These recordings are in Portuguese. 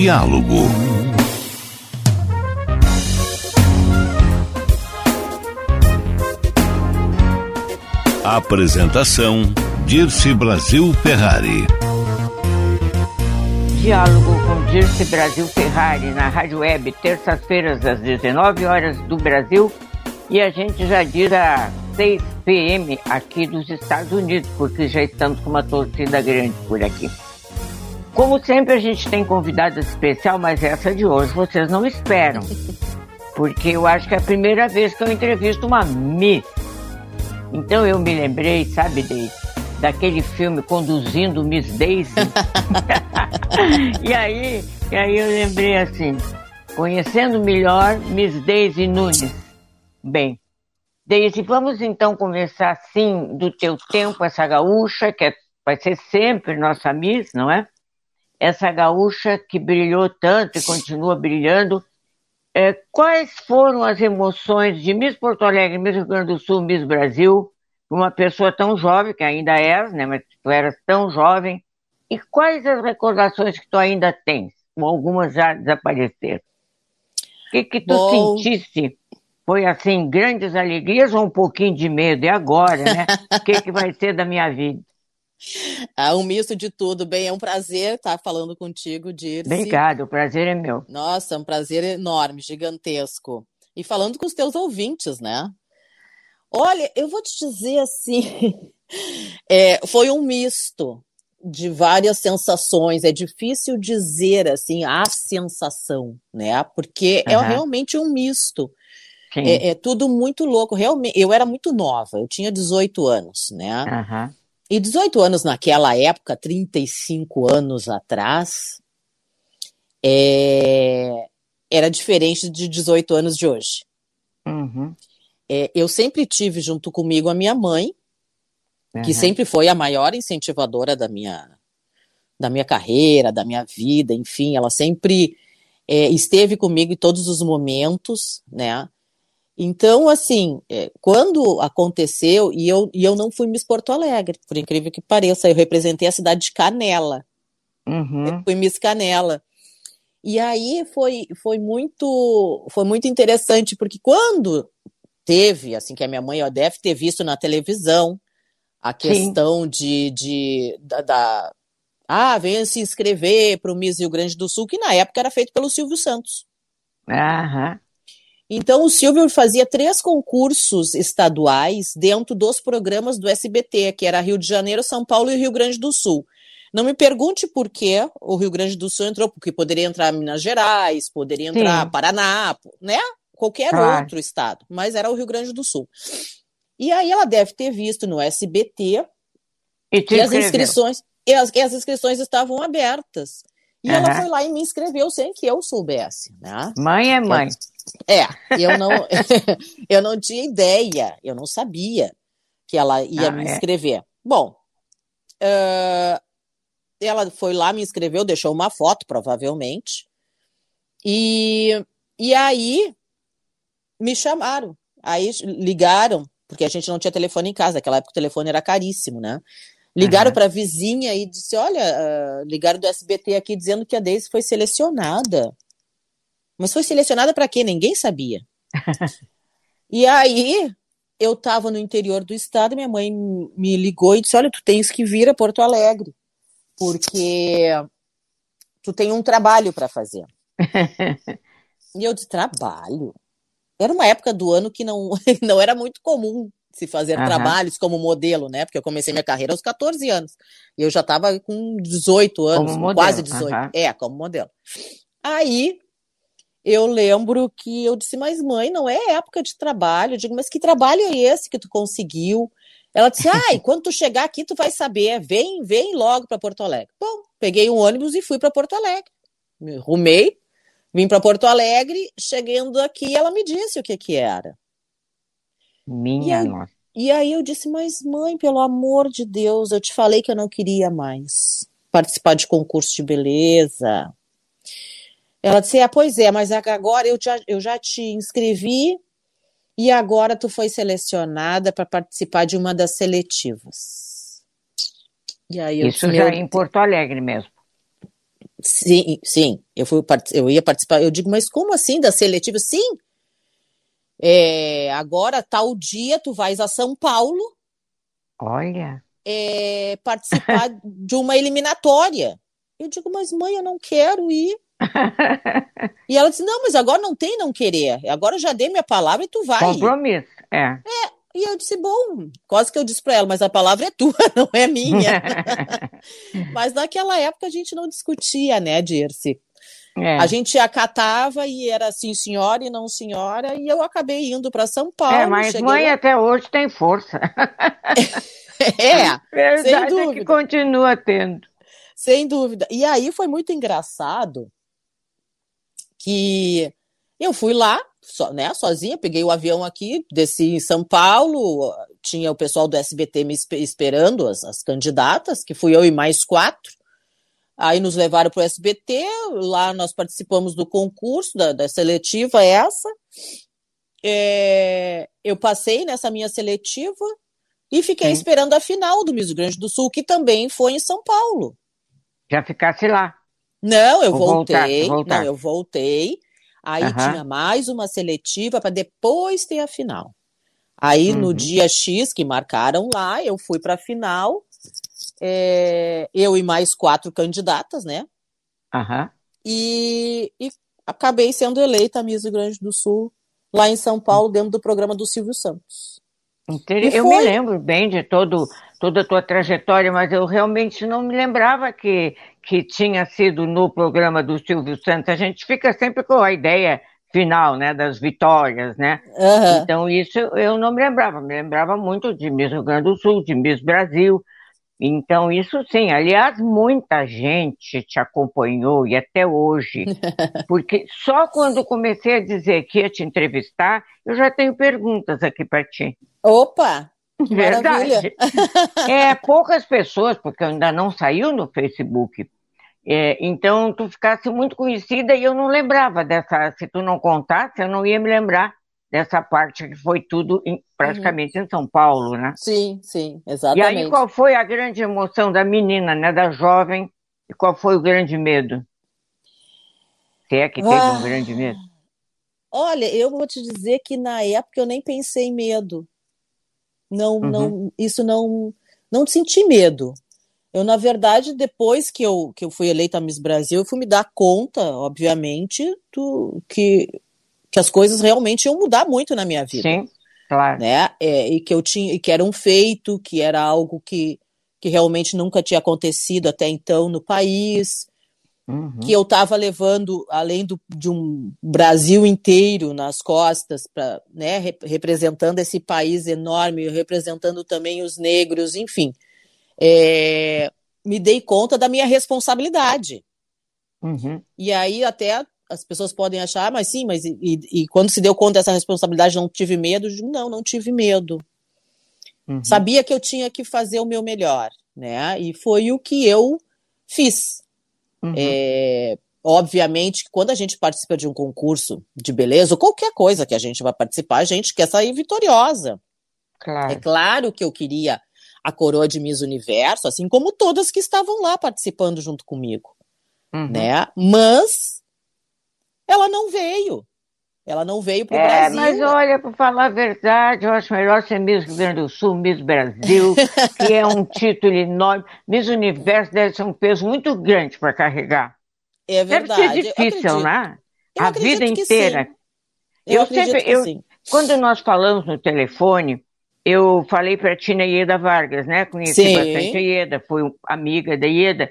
Diálogo. Apresentação Dirce Brasil Ferrari. Diálogo com Dirce Brasil Ferrari na Rádio Web, terças-feiras às 19 horas do Brasil e a gente já diz a 6 p.m. aqui dos Estados Unidos, porque já estamos com uma torcida grande por aqui. Como sempre, a gente tem convidada especial, mas essa de hoje vocês não esperam. Porque eu acho que é a primeira vez que eu entrevisto uma Miss. Então eu me lembrei, sabe, Deise, daquele filme Conduzindo Miss Daisy. e, aí, e aí eu lembrei assim, conhecendo melhor Miss Daisy Nunes. Bem, Deise, vamos então começar assim do teu tempo, essa gaúcha, que é, vai ser sempre nossa Miss, não é? Essa gaúcha que brilhou tanto e continua brilhando. É, quais foram as emoções de Miss Porto Alegre, Miss Rio Grande do Sul, Miss Brasil, uma pessoa tão jovem, que ainda és, né, mas tu eras tão jovem, e quais as recordações que tu ainda tens? Algumas já desapareceram. O que, que tu Bom... sentisse? Foi assim, grandes alegrias ou um pouquinho de medo? E agora, né? O que, que vai ser da minha vida? Ah, um misto de tudo. Bem, é um prazer estar falando contigo, Dirce. Obrigado, o prazer é meu. Nossa, é um prazer enorme, gigantesco. E falando com os teus ouvintes, né? Olha, eu vou te dizer assim, é, foi um misto de várias sensações. É difícil dizer assim a sensação, né? Porque uhum. é realmente um misto. É, é, tudo muito louco. Realmente, eu era muito nova, eu tinha 18 anos, né? Uhum. E 18 anos naquela época, 35 anos atrás, é... era diferente de 18 anos de hoje. Uhum. É, eu sempre tive junto comigo a minha mãe, uhum. que sempre foi a maior incentivadora da minha, da minha carreira, da minha vida, enfim, ela sempre é, esteve comigo em todos os momentos, né? Então, assim, é, quando aconteceu, e eu, e eu não fui Miss Porto Alegre, por incrível que pareça, eu representei a cidade de Canela. Uhum. Eu fui Miss Canela. E aí foi, foi muito foi muito interessante, porque quando teve, assim, que a minha mãe ó, deve ter visto na televisão, a questão de, de da, da, ah, venha se inscrever para o Miss Rio Grande do Sul, que na época era feito pelo Silvio Santos. Aham. Então, o Silvio fazia três concursos estaduais dentro dos programas do SBT, que era Rio de Janeiro, São Paulo e Rio Grande do Sul. Não me pergunte por que o Rio Grande do Sul entrou, porque poderia entrar Minas Gerais, poderia entrar Sim. Paraná, né? Qualquer claro. outro estado, mas era o Rio Grande do Sul. E aí ela deve ter visto no SBT e que as inscrições, e as, as inscrições estavam abertas. E uhum. ela foi lá e me inscreveu sem que eu soubesse, né? Mãe é mãe. É, eu não, eu não tinha ideia, eu não sabia que ela ia ah, me é. inscrever. É. Bom, uh, ela foi lá, me inscreveu, deixou uma foto, provavelmente, e, e aí me chamaram. Aí ligaram, porque a gente não tinha telefone em casa, naquela época o telefone era caríssimo, né? Ligaram uhum. para a vizinha e disse: Olha, uh, ligaram do SBT aqui dizendo que a Deise foi selecionada. Mas foi selecionada para quê? Ninguém sabia. e aí, eu estava no interior do estado, minha mãe me ligou e disse: Olha, tu tens que vir a Porto Alegre, porque tu tem um trabalho para fazer. e eu disse: Trabalho? Era uma época do ano que não, não era muito comum se fazer uhum. trabalhos como modelo, né? Porque eu comecei minha carreira aos 14 anos. E eu já estava com 18 anos, quase 18. Uhum. É, como modelo. Aí eu lembro que eu disse, mas mãe, não é época de trabalho. Eu digo, mas que trabalho é esse que tu conseguiu? Ela disse: "Ai, ah, quando tu chegar aqui tu vai saber, vem, vem logo para Porto Alegre". Bom, peguei um ônibus e fui para Porto Alegre. Me arrumei, vim para Porto Alegre, chegando aqui, ela me disse o que que era. Minha nossa. E aí eu disse: "Mas mãe, pelo amor de Deus, eu te falei que eu não queria mais participar de concurso de beleza". Ela disse: "Ah, pois é, mas agora eu já, eu já te inscrevi e agora tu foi selecionada para participar de uma das seletivas. Isso disse, já é em Porto Alegre mesmo. Sim, sim. Eu, fui, eu ia participar. Eu digo, mas como assim da seletiva? Sim. É, agora, tal dia, tu vais a São Paulo. Olha. É, participar de uma eliminatória. Eu digo, mas mãe, eu não quero ir e ela disse: Não, mas agora não tem não querer. Agora eu já dei minha palavra e tu vai. Compromisso, é. É. E eu disse: Bom, quase que eu disse para ela, mas a palavra é tua, não é minha. mas naquela época a gente não discutia, né, Dirce? É. A gente acatava e era sim senhora e não senhora, e eu acabei indo para São Paulo. É, mas mãe até hoje tem força. é, Verdade sem dúvida. É que continua tendo. Sem dúvida. E aí foi muito engraçado, que eu fui lá, so, né, sozinha, peguei o avião aqui, desci em São Paulo, tinha o pessoal do SBT me esperando, as, as candidatas, que fui eu e mais quatro. Aí nos levaram para o SBT, lá nós participamos do concurso, da, da seletiva essa. É, eu passei nessa minha seletiva e fiquei Sim. esperando a final do Miss Grande do Sul, que também foi em São Paulo. Já ficasse lá. Não, eu voltei. Voltar, voltar. Não, eu voltei. Aí uhum. tinha mais uma seletiva para depois ter a final. Aí uhum. no dia X que marcaram lá, eu fui para a final. É, eu e mais quatro candidatas, né? Uhum. E, e acabei sendo eleita Miss Rio Grande do Sul lá em São Paulo, dentro do programa do Silvio Santos. Eu foi... me lembro bem de todo, toda a tua trajetória, mas eu realmente não me lembrava que, que tinha sido no programa do Silvio Santos. A gente fica sempre com a ideia final, né, das vitórias, né? Uhum. Então isso eu não me lembrava, me lembrava muito de Miss Rio Grande do Sul, de Miss Brasil. Então isso sim, aliás, muita gente te acompanhou e até hoje, porque só quando comecei a dizer que ia te entrevistar, eu já tenho perguntas aqui para ti. Opa! Verdade. é, poucas pessoas, porque ainda não saiu no Facebook. É, então, tu ficasse muito conhecida e eu não lembrava dessa. Se tu não contasse, eu não ia me lembrar dessa parte que foi tudo em, praticamente uhum. em São Paulo, né? Sim, sim, exatamente. E aí, qual foi a grande emoção da menina, né, da jovem, e qual foi o grande medo? Se é que teve ah, um grande medo? Olha, eu vou te dizer que na época eu nem pensei em medo. Não, uhum. não, isso não, não senti medo. Eu, na verdade, depois que eu, que eu fui eleita Miss Brasil, eu fui me dar conta, obviamente, do, que, que as coisas realmente iam mudar muito na minha vida. Sim, claro. Né? É, e que eu tinha, e que era um feito, que era algo que, que realmente nunca tinha acontecido até então no país, uhum. que eu estava levando, além do, de um Brasil inteiro nas costas, pra, né, representando esse país enorme, representando também os negros, enfim, é, me dei conta da minha responsabilidade. Uhum. E aí até as pessoas podem achar, ah, mas sim, mas e, e, quando se deu conta dessa responsabilidade, não tive medo? Não, não tive medo. Uhum. Sabia que eu tinha que fazer o meu melhor, né? E foi o que eu fiz. Uhum. É, obviamente, quando a gente participa de um concurso de beleza, ou qualquer coisa que a gente vai participar, a gente quer sair vitoriosa. Claro. É claro que eu queria a coroa de Miss Universo, assim como todas que estavam lá participando junto comigo, uhum. né? Mas ela não veio. Ela não veio para o é, Brasil. Mas olha, para falar a verdade, eu acho melhor ser Miss Rio Grande do Sul, Miss Brasil, que é um título enorme. Miss Universo deve ser um peso muito grande para carregar. É verdade. Deve ser difícil, né? Eu a vida inteira. Eu, eu sempre, eu, sim. quando nós falamos no telefone, eu falei para a Tina Ieda Vargas, né? Conheci sim. bastante a Ieda, fui amiga da Ieda,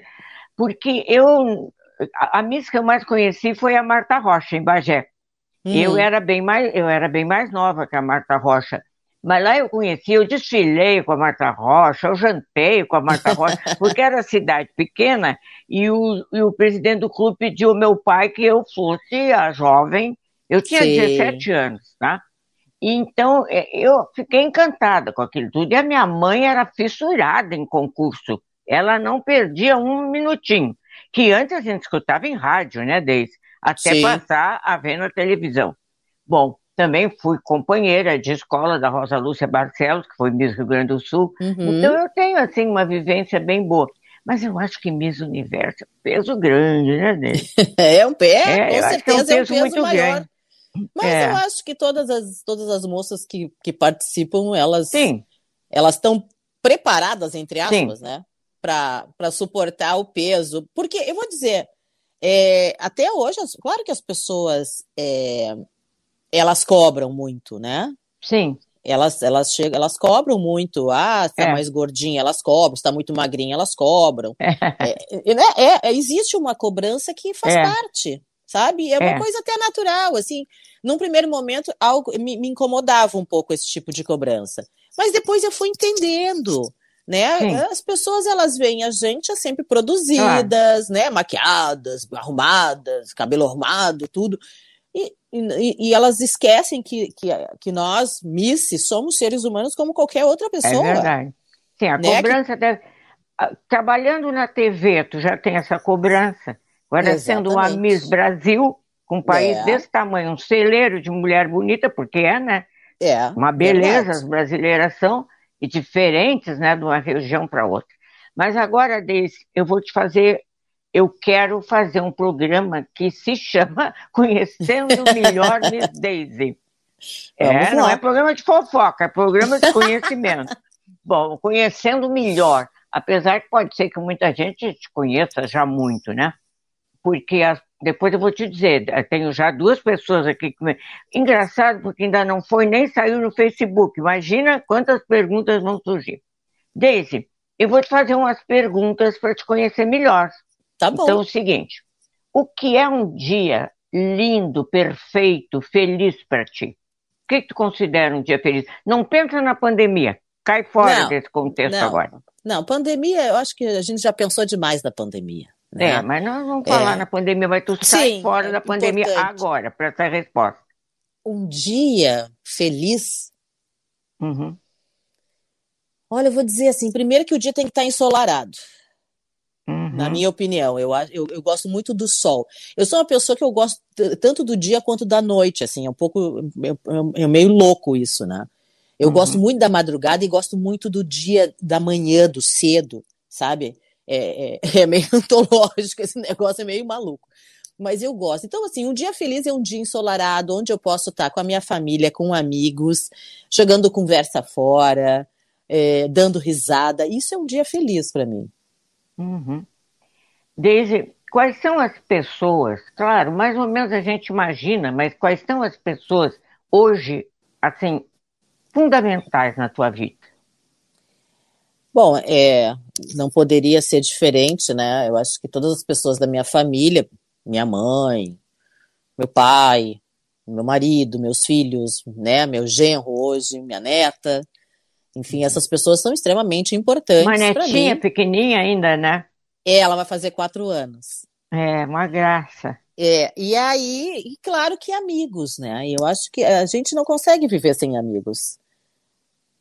porque eu a, a Miss que eu mais conheci foi a Marta Rocha, em Bagé. Hum. Eu era bem mais, eu era bem mais nova que a Marta Rocha. Mas lá eu conheci, eu desfilei com a Marta Rocha, eu jantei com a Marta Rocha, porque era cidade pequena e o, e o presidente do clube pediu ao meu pai que eu fosse a jovem. Eu tinha Sim. 17 anos, tá? Então, é, eu fiquei encantada com aquilo tudo. E a minha mãe era fissurada em concurso. Ela não perdia um minutinho. Que antes a gente escutava em rádio, né, Deise? Até Sim. passar a ver na televisão. Bom, também fui companheira de escola da Rosa Lúcia Barcelos, que foi Miss Rio Grande do Sul. Uhum. Então eu tenho, assim, uma vivência bem boa. Mas eu acho que Miss Universo é um peso grande, né, Deise? é um peso, é, com certeza é um peso, é um peso muito maior. Grande. Mas é. eu acho que todas as, todas as moças que, que participam, elas Sim. elas estão preparadas, entre aspas, Sim. né? Para suportar o peso. Porque, eu vou dizer, é, até hoje, claro que as pessoas é, elas cobram muito, né? Sim. Elas, elas chegam, elas cobram muito. Ah, está é. mais gordinha, elas cobram. Está muito magrinha, elas cobram. É. É, né, é, é, existe uma cobrança que faz parte sabe? É uma coisa até natural, assim. Num primeiro momento, algo me, me, incomodava um pouco esse tipo de cobrança. Mas depois eu fui entendendo, né? Sim. As pessoas, elas veem a gente sempre produzidas, né? Maquiadas, arrumadas, cabelo arrumado, tudo. E, e, e, elas esquecem que, que, que nós, Missy, somos seres humanos como qualquer outra é pessoa. É verdade. Sim, a né? cobrança que... deve... Trabalhando na TV, tu já tem essa cobrança. Agora, Exatamente. sendo uma Miss Brasil, com um país é. desse tamanho, um celeiro de mulher bonita, porque é, né? É. Uma beleza, as brasileiras são, e diferentes, né, de uma região para outra. Mas agora, Deise, eu vou te fazer, eu quero fazer um programa que se chama Conhecendo Melhor Miss Daisy. É, não é programa de fofoca, é programa de conhecimento. Bom, conhecendo melhor, apesar que pode ser que muita gente te conheça já muito, né? porque as, depois eu vou te dizer, tenho já duas pessoas aqui. Que, engraçado, porque ainda não foi nem saiu no Facebook. Imagina quantas perguntas vão surgir. Daisy, eu vou te fazer umas perguntas para te conhecer melhor. Tá bom. Então, é o seguinte: o que é um dia lindo, perfeito, feliz para ti? O que, que tu considera um dia feliz? Não pensa na pandemia. Cai fora não, desse contexto não, agora. Não, pandemia, eu acho que a gente já pensou demais da pandemia. Né? É, mas nós vamos falar é. na pandemia, mas tu sai Sim, fora é da pandemia importante. agora para essa resposta. Um dia feliz. Uhum. Olha, eu vou dizer assim: primeiro que o dia tem que estar ensolarado. Uhum. Na minha opinião, eu, eu, eu gosto muito do sol. Eu sou uma pessoa que eu gosto tanto do dia quanto da noite, assim, é um pouco. É, é meio louco isso, né? Eu uhum. gosto muito da madrugada e gosto muito do dia, da manhã, do cedo, sabe? É, é, é meio antológico, esse negócio é meio maluco. Mas eu gosto. Então, assim, um dia feliz é um dia ensolarado, onde eu posso estar com a minha família, com amigos, jogando conversa fora, é, dando risada. Isso é um dia feliz para mim. Uhum. Desde quais são as pessoas, claro, mais ou menos a gente imagina, mas quais são as pessoas hoje, assim, fundamentais na tua vida? Bom, é, não poderia ser diferente, né? Eu acho que todas as pessoas da minha família, minha mãe, meu pai, meu marido, meus filhos, né? Meu genro hoje, minha neta, enfim, essas pessoas são extremamente importantes. Uma netinha pequenininha ainda, né? É, ela vai fazer quatro anos. É, uma graça. É, e aí, e claro que amigos, né? Eu acho que a gente não consegue viver sem amigos.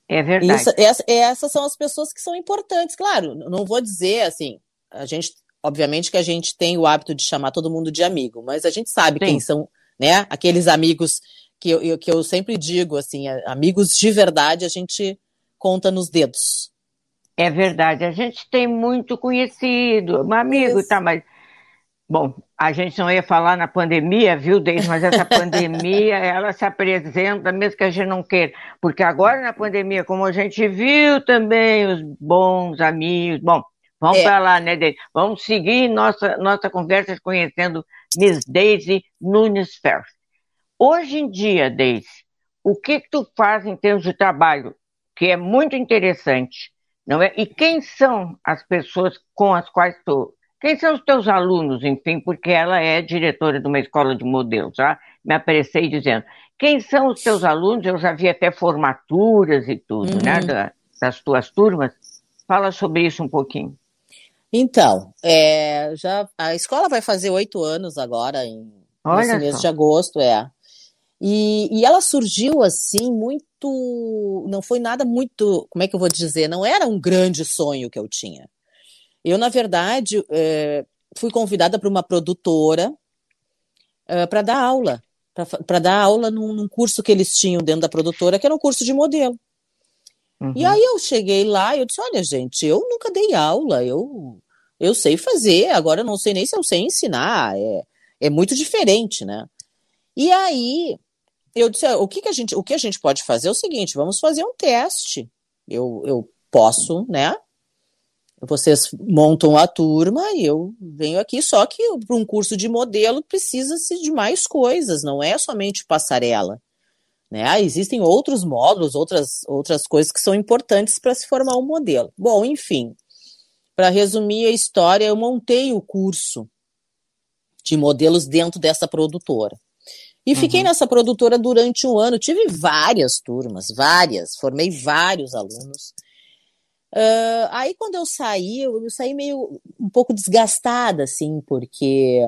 É verdade. Isso, essa, essas são as pessoas que são importantes. Claro, não vou dizer assim, a gente, obviamente que a gente tem o hábito de chamar todo mundo de amigo, mas a gente sabe Sim. quem são, né? Aqueles amigos que eu, que eu sempre digo, assim, amigos de verdade, a gente conta nos dedos. É verdade, a gente tem muito conhecido, um amigo, Isso. tá, mas Bom, a gente não ia falar na pandemia, viu, Deise? Mas essa pandemia, ela se apresenta mesmo que a gente não queira. Porque agora na pandemia, como a gente viu também os bons amigos. Bom, vamos é. para lá, né, Deise? Vamos seguir nossa, nossa conversa conhecendo Miss Daisy Nunes Ferro. Hoje em dia, Deise, o que, que tu faz em termos de trabalho? Que é muito interessante, não é? E quem são as pessoas com as quais tu Quem são os teus alunos, enfim, porque ela é diretora de uma escola de modelos, já me apressei dizendo. Quem são os teus alunos? Eu já vi até formaturas e tudo, né, uhum. né, das tuas turmas. Fala sobre isso um pouquinho. Então, é, já a escola vai fazer oito anos agora, em, nesse mês de agosto, é. E, e ela surgiu assim, muito. Não foi nada muito. Como é que eu vou dizer? Não era um grande sonho que eu tinha. Eu, na verdade, é, fui convidada para uma produtora é, para dar aula. Para dar aula num, num curso que eles tinham dentro da produtora, que era um curso de modelo. Uhum. E aí eu cheguei lá e eu disse, olha, gente, eu nunca dei aula, eu, eu sei fazer, agora eu não sei nem se eu sei ensinar, é, é muito diferente, né? E aí eu disse, o que, que a gente, o que a gente pode fazer é o seguinte, vamos fazer um teste. Eu, eu posso, né? Vocês montam a turma e eu venho aqui, só que para um curso de modelo precisa-se de mais coisas, não é somente passarela. Né? Ah, existem outros módulos, outras, outras coisas que são importantes para se formar um modelo. Bom, enfim, para resumir a história, eu montei o curso de modelos dentro dessa produtora. E uhum. fiquei nessa produtora durante um ano. Tive várias turmas, várias, formei vários alunos. Uh, aí, quando eu saí, eu, eu, saí meio um pouco desgastada, assim, porque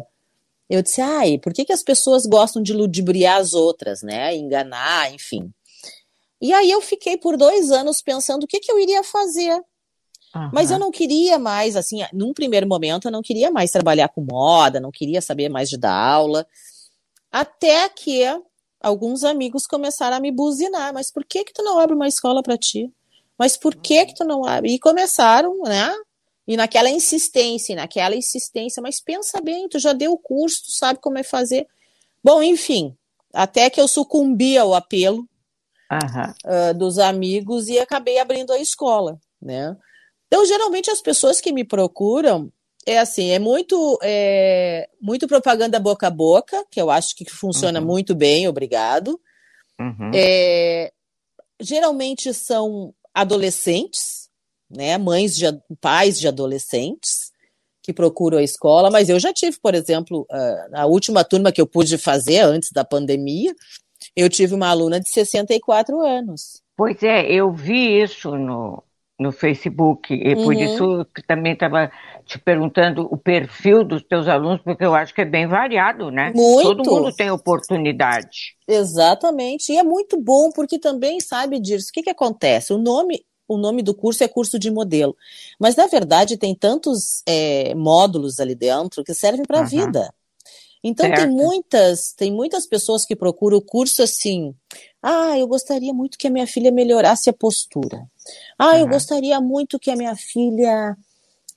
eu disse, ai, por que, que as pessoas gostam de ludibriar as outras, né? Enganar, enfim. E aí eu fiquei por dois anos pensando o que, que eu iria fazer. Uhum. Mas eu não queria mais, assim, num primeiro momento, eu não queria mais trabalhar com moda, não queria saber mais de dar aula. Até que alguns amigos começaram a me buzinar. Mas por que que tu não abre uma escola para ti? Mas por que que tu não abre? E começaram, né? E naquela insistência, naquela insistência, mas pensa bem, tu já deu o curso, tu sabe como é fazer. Bom, enfim, até que eu sucumbi ao apelo uh, dos amigos e acabei abrindo a escola, né? Então, geralmente as pessoas que me procuram é assim, é muito é, muito propaganda boca a boca, que eu acho que funciona uhum. muito bem, obrigado. Uhum. É, geralmente são adolescentes, né, mães de pais de adolescentes que procuram a escola, mas eu já tive, por exemplo, a, a última turma que eu pude fazer antes da pandemia, eu tive uma aluna de 64 anos. Pois é, eu vi isso no, no Facebook, e por uhum. isso que também estava te perguntando o perfil dos teus alunos, porque eu acho que é bem variado, né? Muito. Todo mundo tem oportunidade. Exatamente, e é muito bom, porque também, sabe, Dirce, o que, que acontece? O nome o nome do curso é curso de modelo. Mas, na verdade, tem tantos é, módulos ali dentro que servem para a uhum. vida. Então, certo. tem muitas, tem muitas pessoas que procuram o curso assim. Ah, eu gostaria muito que a minha filha melhorasse a postura. Ah, uhum. eu gostaria muito que a minha filha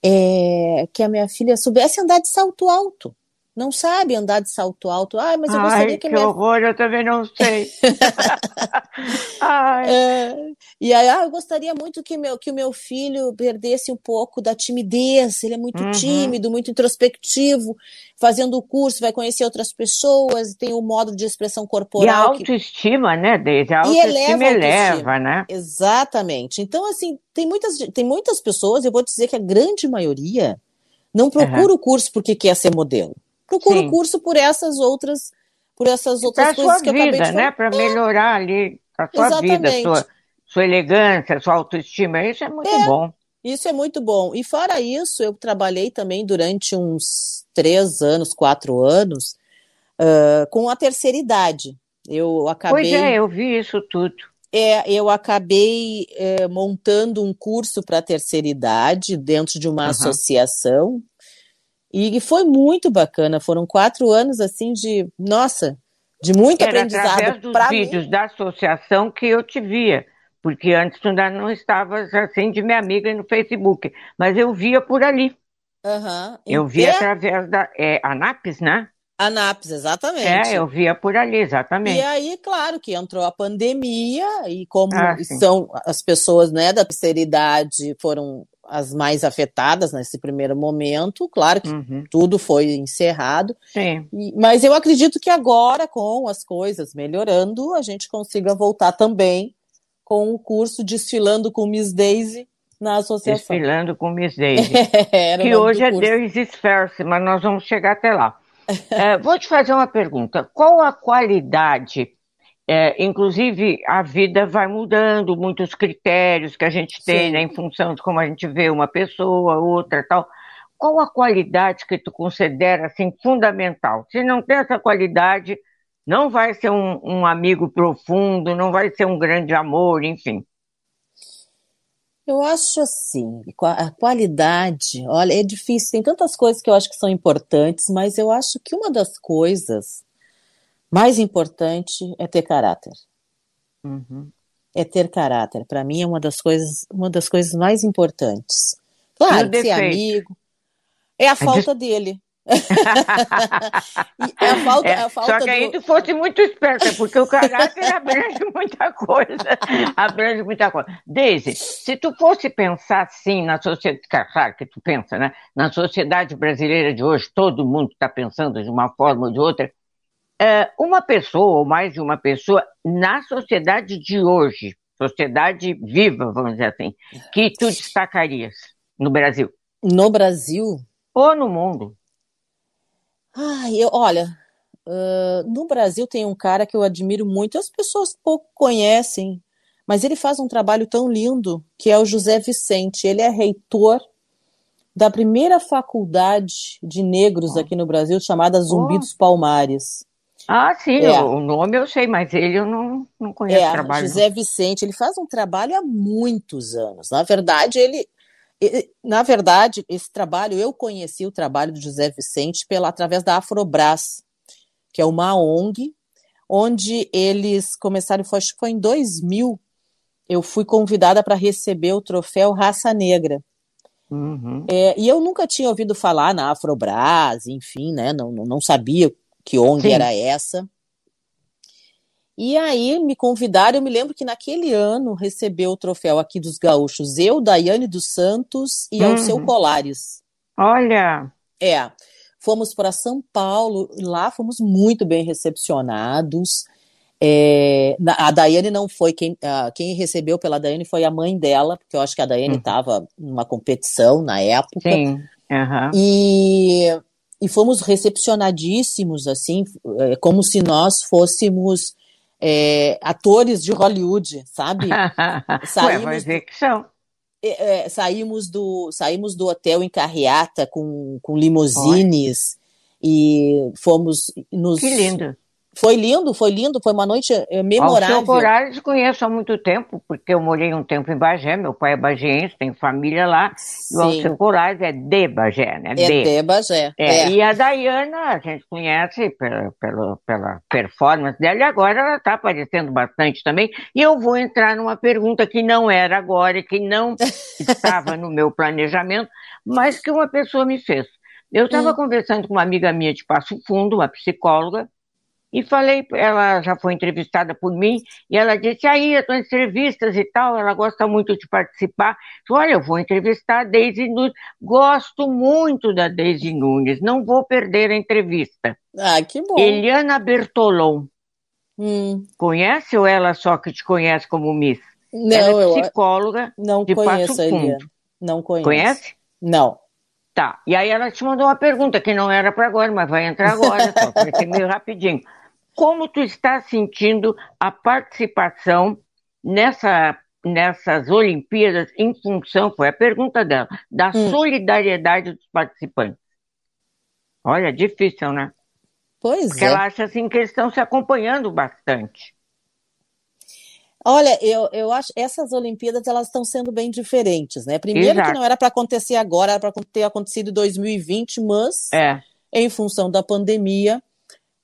é, que a minha filha soubesse andar de salto alto não sabe andar de salto alto. Ai, mas eu Ai, gostaria que, que minha... horror, eu também não sei. é, e aí, ah, eu gostaria muito que, meu, que o meu filho perdesse um pouco da timidez. Ele é muito uhum. tímido, muito introspectivo. Fazendo o curso, vai conhecer outras pessoas, tem o um modo de expressão corporal. E a autoestima, que... né, Deise? A autoestima eleva, eleva, né? Exatamente. Então, assim, tem muitas, tem muitas pessoas, eu vou dizer que a grande maioria não procura uhum. o curso porque quer ser modelo procura o curso por essas outras, por essas outras coisas que vida, eu acabei de falar. né? Para melhorar ali a sua Exatamente. vida, sua, sua elegância, sua autoestima. Isso é muito é. bom. Isso é muito bom. E fora isso, eu trabalhei também durante uns três anos, quatro anos, uh, com a terceira idade. Eu acabei. Pois é, eu vi isso tudo. É, eu acabei é, montando um curso para a terceira idade dentro de uma uhum. associação e foi muito bacana. Foram quatro anos assim de, nossa, de muito Era aprendizado. Através dos vídeos mim. da associação que eu te via, porque antes tu ainda não estavas assim de minha amiga no Facebook, mas eu via por ali. Uhum. Eu via é... através da é, Anapes, né? Anapes, exatamente. É, eu via por ali, exatamente. E aí, claro, que entrou a pandemia e como ah, são as pessoas né, da terceira idade foram as mais afetadas nesse primeiro momento. Claro que uhum. tudo foi encerrado. Sim. E, mas eu acredito que agora, com as coisas melhorando, a gente consiga voltar também com o curso Desfilando com Miss Daisy na associação. Desfilando com Miss Daisy. que hoje é There is mas nós vamos chegar até lá. é, vou te fazer uma pergunta. Qual a qualidade é, inclusive, a vida vai mudando, muitos critérios que a gente tem né, em função de como a gente vê uma pessoa, outra tal. Qual a qualidade que tu considera assim fundamental? Se não tem essa qualidade, não vai ser um, um amigo profundo, não vai ser um grande amor, enfim. Eu acho assim, a qualidade, olha, é difícil, tem tantas coisas que eu acho que são importantes, mas eu acho que uma das coisas mais importante é ter caráter. Uhum. É ter caráter. Para mim é uma das coisas, uma das coisas mais importantes. Claro, ser amigo. É a falta dele. é a falta, é, a falta só que aí do... tu fosse muito esperta, porque o caráter abrange muita coisa. Abrange muita coisa. Deise, se tu fosse pensar assim na sociedade, claro que tu pensa, né? Na sociedade brasileira de hoje, todo mundo está pensando de uma forma ou de outra é, uma pessoa, ou mais de uma pessoa, na sociedade de hoje, sociedade viva, vamos dizer assim, que tu destacarias no Brasil? No Brasil? Ou no mundo? Ai, eu, olha, uh, no Brasil tem um cara que eu admiro muito, as pessoas pouco conhecem, mas ele faz um trabalho tão lindo, que é o José Vicente. Ele é reitor da primeira faculdade de negros aqui no Brasil, chamada Zumbi oh. dos Palmares. Ah, sim, é. o nome eu sei, mas ele eu não, não conheço é, o trabalho. José Vicente, ele faz um trabalho há muitos anos. Na verdade, ele, ele, na verdade, esse trabalho, eu conheci o trabalho do José Vicente pela, através da Afrobras, que é uma ONG, onde eles começaram, acho que foi em 2000, eu fui convidada para receber o troféu Raça Negra. Uhum. É, e eu nunca tinha ouvido falar na Afrobras, enfim, né? Não, não sabia que ONG Sim. era essa. E aí me convidaram, eu me lembro que naquele ano recebeu o troféu aqui dos gaúchos, eu, Daiane dos Santos e uhum. Alceu Colares. Olha! É, fomos para São Paulo, lá fomos muito bem recepcionados. É, a Daiane não foi, quem, quem recebeu pela Daiane foi a mãe dela, porque eu acho que a Daiane estava uhum. numa competição na época. Sim. Uhum. E e fomos recepcionadíssimos, assim, é, como se nós fôssemos é, atores de Hollywood, sabe? saímos, Ué, mas é que são. É, é, saímos, do, saímos do hotel em carreata com, com limousines e fomos nos. Que lindo! Foi lindo, foi lindo, foi uma noite eh, memorável. Ao seu Corales conheço há muito tempo, porque eu morei um tempo em Bagé, meu pai é bagiense, tem família lá, Sim. e o Alceu Corales é de Bagé, né? É de, de Bagé. É, é. E a Dayana, a gente conhece pela, pela, pela performance dela, e agora ela está aparecendo bastante também, e eu vou entrar numa pergunta que não era agora, que não estava no meu planejamento, mas que uma pessoa me fez. Eu estava hum. conversando com uma amiga minha de Passo Fundo, uma psicóloga, e falei, ela já foi entrevistada por mim, e ela disse, aí, as entrevistas e tal, ela gosta muito de participar. Olha, eu vou entrevistar a Deise Nunes, gosto muito da Deise Nunes, não vou perder a entrevista. Ah, que bom. Eliana Bertolon. Hum. Conhece ou ela só que te conhece como Miss? Não, ela é psicóloga eu não de conheço Passo Fundo. Eliana. Não conheço. Conhece? Não. Tá. E aí ela te mandou uma pergunta que não era para agora, mas vai entrar agora, só vai ser meio rapidinho. Como tu está sentindo a participação nessa, nessas Olimpíadas em função, foi a pergunta dela, da hum. solidariedade dos participantes? Olha, difícil, né? Pois Porque é. ela acha assim que eles estão se acompanhando bastante. Olha, eu, eu acho essas Olimpíadas elas estão sendo bem diferentes, né? Primeiro Exato. que não era para acontecer agora, era para ter acontecido em 2020, mas é. em função da pandemia,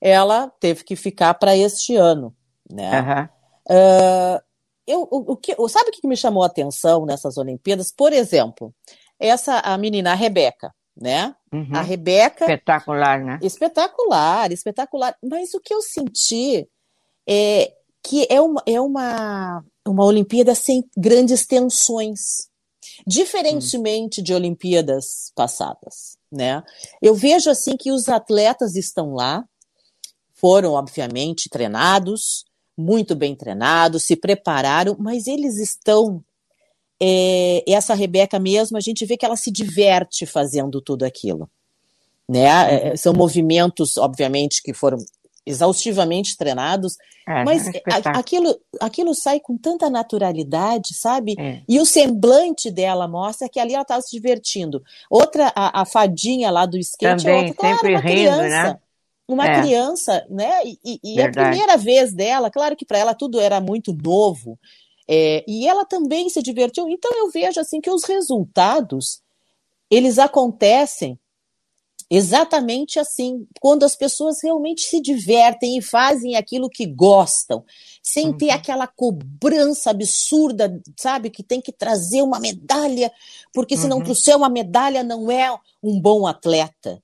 ela teve que ficar para este ano, né? Uhum. Uh, eu, o, o que, sabe o que me chamou a atenção nessas Olimpíadas? Por exemplo, essa a menina a Rebeca, né? Uhum. A Rebeca. Espetacular, né? Espetacular, espetacular. Mas o que eu senti é que é uma, é uma, uma Olimpíada sem grandes tensões. Diferentemente uhum. de Olimpíadas passadas, né? Eu vejo assim que os atletas estão lá, foram, obviamente, treinados, muito bem treinados, se prepararam, mas eles estão é, essa Rebeca mesmo, a gente vê que ela se diverte fazendo tudo aquilo. Né? É, é são movimentos, obviamente, que foram exaustivamente treinados, é, mas é aquilo, aquilo sai com tanta naturalidade, sabe? É. E o semblante dela mostra que ali ela estava se divertindo. Outra, a, a, fadinha lá do skate, Também, outra, claro, sempre rindo, criança. Né? Uma é. criança, né? E, e a primeira vez dela, claro que para ela tudo era muito novo, é, e ela também se divertiu. Então eu vejo assim que os resultados eles acontecem exatamente assim, quando as pessoas realmente se divertem e fazem aquilo que gostam, sem uhum. ter aquela cobrança absurda, sabe, que tem que trazer uma medalha, porque se não uhum. trouxer uma medalha não é um bom atleta.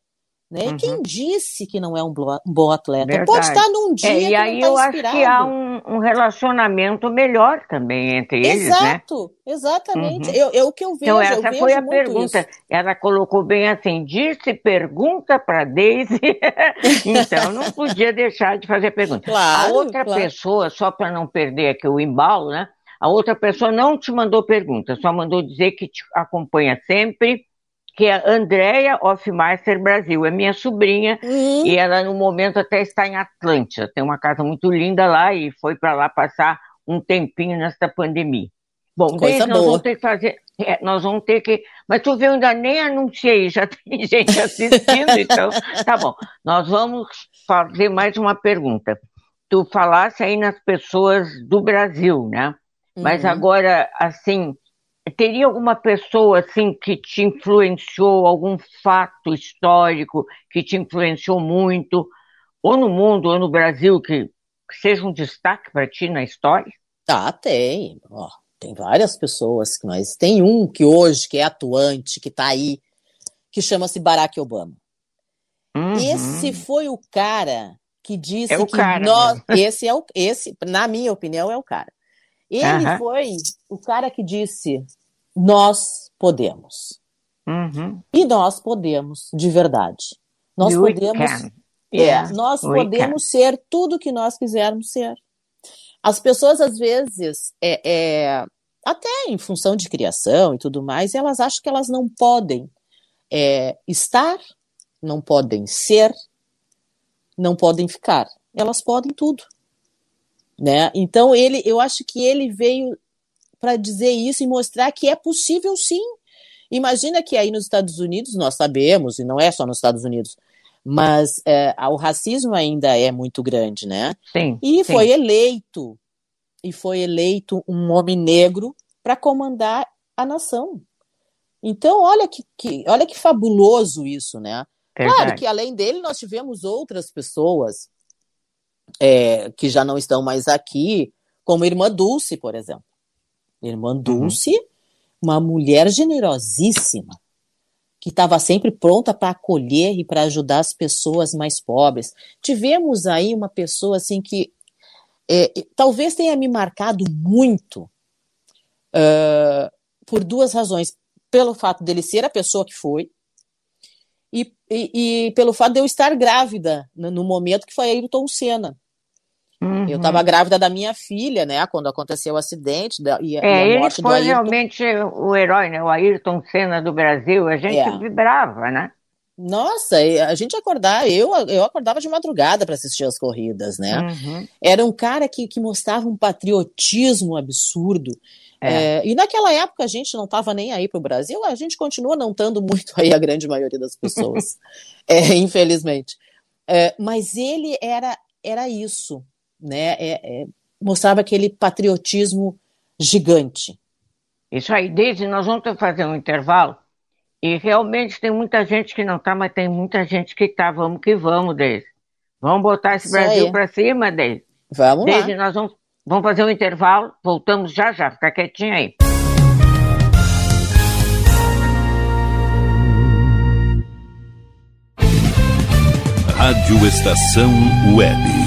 Né? Uhum. Quem disse que não é um bom atleta? Verdade. Pode estar num dia é, e aí tá eu acho que há um, um, relacionamento melhor também entre eles, Exato, né? Exato, exatamente. Uhum. Eu, eu, o que eu vejo, Então essa foi a pergunta. Isso. Ela colocou bem assim, disse pergunta para Daisy, então não podia deixar de fazer pergunta. Claro, a outra claro. pessoa, só para não perder aqui o embalo, né? A outra pessoa não te mandou pergunta, só mandou dizer que te acompanha sempre que é Andrea Hofmeister Brasil. É minha sobrinha uhum. e ela no momento até está em Atlântida. Tem uma casa muito linda lá e foi para lá passar um tempinho nesta pandemia. Bom, Coisa nós vamos ter que fazer. É, nós vamos ter que. Mas tu viu, eu ainda nem anunciei, já tem gente assistindo, então. Tá bom. Nós vamos fazer mais uma pergunta. Tu falasse aí nas pessoas do Brasil, né? Mas uhum. agora, assim, teria alguma pessoa assim que te influenciou, algum fato histórico que te influenciou muito, ou no mundo ou no Brasil, que, que seja um destaque para ti na história? Ah, tem. Oh, tem várias pessoas, mas tem um que hoje, que é atuante, que está aí, que chama-se Barack Obama. Uhum. Esse foi o cara que disse é o que cara nós. Esse é o. Esse, na minha opinião, é o cara. Ele uhum. foi o cara que disse: nós podemos. Uhum. E nós podemos, de verdade. Nós podemos. Yeah. nós We podemos can. ser tudo que nós quisermos ser. As pessoas, às vezes, é, é, até em função de criação e tudo mais, elas acham que elas não podem é, estar, não podem ser, não podem ficar. Elas podem tudo né? Então ele, eu acho que ele veio para dizer isso e mostrar que é possível sim. Imagina que aí nos Estados Unidos nós sabemos e não é só nos Estados Unidos, mas é, o racismo ainda é muito grande, né? Sim. E sim. foi eleito e foi eleito um homem negro para comandar a nação. Então olha que, que, olha que fabuloso isso, né? Verdade. Claro que além dele nós tivemos outras pessoas é, que já não estão mais aqui, como Irmã Dulce, por exemplo. Irmã uhum. Dulce, uhum. uma mulher generosíssima, que estava sempre pronta para acolher e para ajudar as pessoas mais pobres. Tivemos aí uma pessoa assim que é, talvez tenha me marcado muito uh, por duas razões. Pelo fato dele ser a pessoa que foi, e, e, e, pelo fato de eu estar grávida no, no momento que foi Ayrton Senna. Uhum. Eu estava grávida da minha filha, né, quando aconteceu o acidente da, e, é, e a morte ele foi realmente o herói, né, o Ayrton Senna do Brasil. A gente é. vibrava, né? Nossa, a gente acordava, eu, eu acordava de madrugada para assistir as corridas, né? Uhum. Era um cara que, que mostrava um patriotismo absurdo. É. É, e naquela época a gente não estava nem aí para o Brasil, a gente continua não estando muito aí, a grande maioria das pessoas, é, infelizmente. É, mas ele era, era isso, né? É, é, mostrava aquele patriotismo gigante. Isso aí, desde nós vamos fazer um intervalo e realmente tem muita gente que não está, mas tem muita gente que está. Vamos que vamos, Deise. Vamos botar esse isso Brasil para cima, Deise. Vamos Desde lá. nós vamos Vamos fazer um intervalo, voltamos já já, fica quietinho aí. Rádio Estação Web.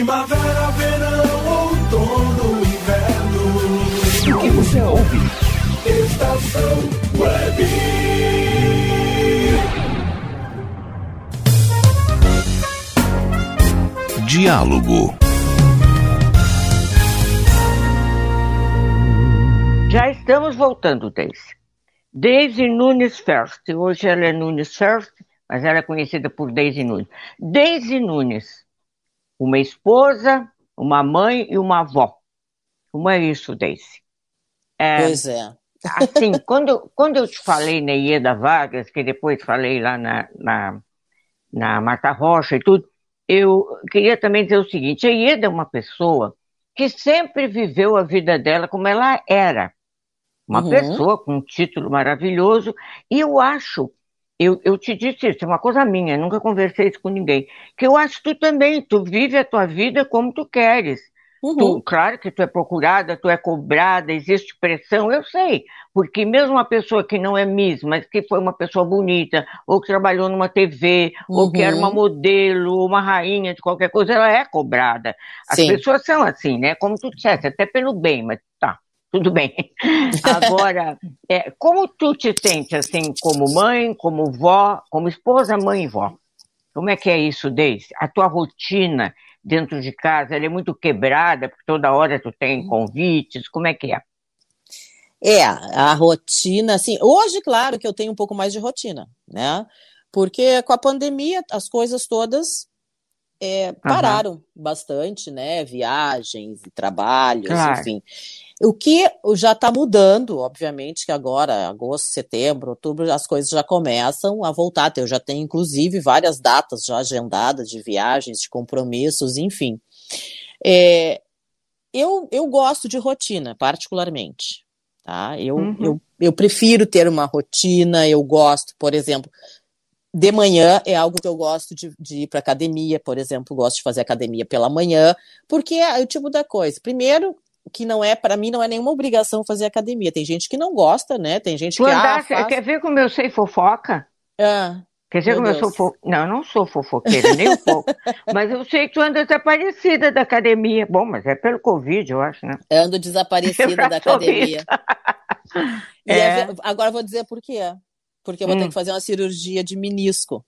Primavera, verão, outono, inverno. O que você ouve? Estação Web. Diálogo. Já estamos voltando, Daisy. Daisy Nunes First. Hoje ela é Nunes First, mas ela é conhecida por Daisy Nunes. Daisy Nunes, uma esposa, uma mãe e uma avó. Como é isso, Daisy? É, Pois é. Assim, quando, quando eu te falei na Ieda Vargas, que depois falei lá na, na, na Marta Rocha e tudo, eu queria também dizer o seguinte: a Ieda é uma pessoa que sempre viveu a vida dela como ela era. Uma Uhum. pessoa com um título maravilhoso, e eu acho, eu, eu te disse isso, é uma coisa minha, nunca conversei isso com ninguém, que eu acho que tu também, tu vive a tua vida como tu queres. Uhum. Tu, claro que tu é procurada, tu é cobrada, existe pressão, eu sei, porque mesmo uma pessoa que não é Miss, mas que foi uma pessoa bonita, ou que trabalhou numa TV, ou que era Uhum. uma modelo, ou uma rainha de qualquer coisa, ela é cobrada. As Sim. pessoas são assim, né? Como tu disseste, até pelo bem, mas tá, tudo bem. Agora, é, como tu te sente assim, como mãe, como vó, como esposa, mãe e vó? Como é que é isso, Deise? A tua rotina dentro de casa? Ela é muito quebrada, porque toda hora tu tem convites, como é que é? É, a rotina, assim, hoje, claro que eu tenho um pouco mais de rotina, né? Porque com a pandemia as coisas todas é, pararam uhum. bastante, né? Viagens, trabalhos, claro. enfim. O que já está mudando, obviamente, que agora, agosto, setembro, outubro, as coisas já começam a voltar. Eu já tenho, inclusive, várias datas já agendadas de viagens, de compromissos, enfim. É, eu, eu gosto de rotina, particularmente. Tá? Eu, uhum. eu, eu prefiro ter uma rotina, eu gosto, por exemplo, de manhã é algo que eu gosto de, de ir para academia, por exemplo, gosto de fazer academia pela manhã, porque é o tipo da coisa. Primeiro, que não é, para mim, não é nenhuma obrigação fazer academia. Tem gente que não gosta, né? Tem gente tu que. ah, faz... Quer ver como eu sei fofoca? Ah, quer ver como Deus. eu sou fo... Não, eu não sou fofoqueira, nem um pouco. Mas eu sei que tu anda desaparecida da academia. Bom, mas é pelo Covid, eu acho, né? Eu ando desaparecida da academia. é. agora vou dizer por quê. Porque eu vou hum. ter que fazer uma cirurgia de menisco.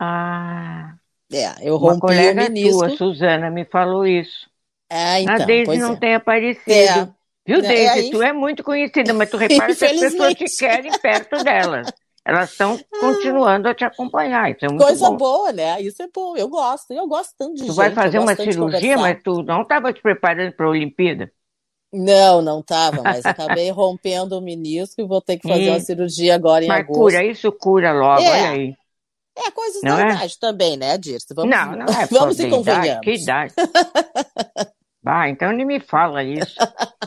Ah. É, eu rompi uma colega o menisco. Tua, Suzana, me falou isso. Ah, então, a Deise não é. tem aparecido. É. Viu, Deise? É. Tu é muito conhecida, mas tu repara que as pessoas te querem perto delas. Elas estão continuando a te acompanhar. Isso é muito Coisa bom. boa, né? Isso é bom. Eu gosto. Eu gosto tanto de Tu gente, vai fazer uma cirurgia, mas tu não estava te preparando para a Olimpíada? Não, não estava, mas acabei rompendo o menisco e vou ter que fazer uma cirurgia agora em mas agosto. cura, isso cura logo, é. olha aí. É coisas não da é? idade também, né, Dirce? Vamos, não, não é vamos e convenhamos. Que idade? Ah, então nem me fala isso.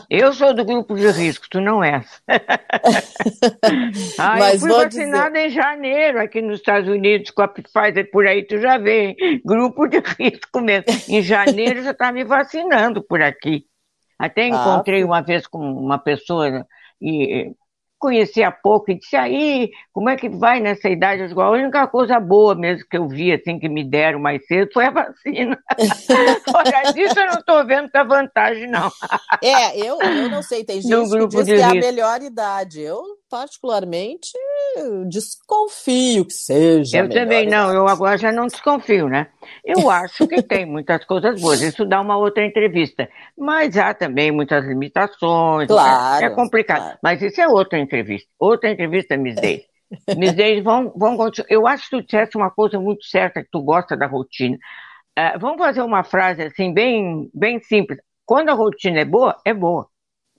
Eu sou do grupo de risco, tu não és. ah, Mas eu fui vacinada dizer... em janeiro aqui nos Estados Unidos com a Pfizer, por aí tu já vê, hein? grupo de risco mesmo. Em janeiro já está me vacinando por aqui. Até ah, encontrei ah, uma vez com uma pessoa e conheci há pouco e disse, aí, como é que vai nessa idade? Eu digo, a única coisa boa mesmo que eu vi, assim, que me deram mais cedo foi a vacina. Fora disso, eu não estou vendo muita vantagem, não. é, eu, eu não sei, tem gente que diz que é a melhor idade. Eu, particularmente, desconfio que seja. Eu também não, eu agora já não desconfio, né? Eu acho que tem muitas coisas boas, isso dá uma outra entrevista. Mas há também muitas limitações, claro, é, complicado. Claro. Mas isso é outra entrevista. Outra entrevista, Miss Day. Miss Day, vamos, vamos continuar. Eu acho que tu disseste uma coisa muito certa, que tu gosta da rotina. Uh, vamos fazer uma frase assim, bem, bem simples. Quando a rotina é boa, é boa.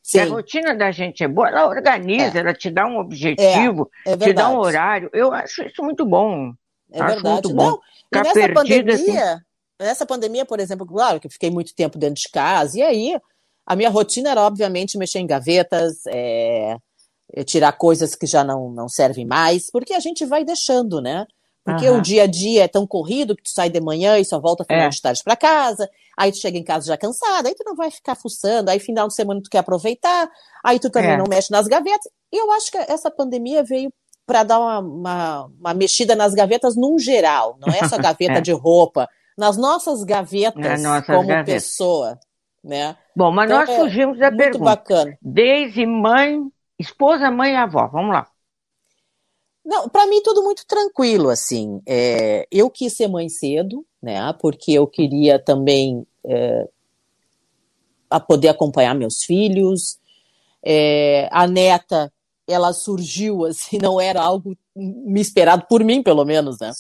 Se a rotina da gente é boa, ela organiza, é. ela te dá um objetivo, é, é te dá um horário. Eu acho isso muito bom. É acho verdade. Muito bom. Não, e nessa perdida, pandemia, assim... nessa pandemia, por exemplo, claro que eu fiquei muito tempo dentro de casa, e aí a minha rotina era, obviamente, mexer em gavetas, é, tirar coisas que já não, não servem mais, porque a gente vai deixando, né? Porque uhum. o dia a dia é tão corrido que tu sai de manhã e só volta final é. de tarde para casa, aí tu chega em casa já cansada, aí tu não vai ficar fuçando, aí final de semana tu quer aproveitar, aí tu também é. não mexe nas gavetas. E eu acho que essa pandemia veio para dar uma, uma, uma, mexida nas gavetas num geral, não é só gaveta é. de roupa, nas nossas gavetas como pessoa, né? Bom, mas então, nós é fugimos da muito pergunta. bacana. Desde mãe, esposa, mãe e avó, vamos lá. Não, para mim tudo muito tranquilo, assim. É, eu quis ser mãe cedo, né? Porque eu queria também é, a poder acompanhar meus filhos. É, a neta, ela surgiu assim, não era algo me esperado por mim, pelo menos, né?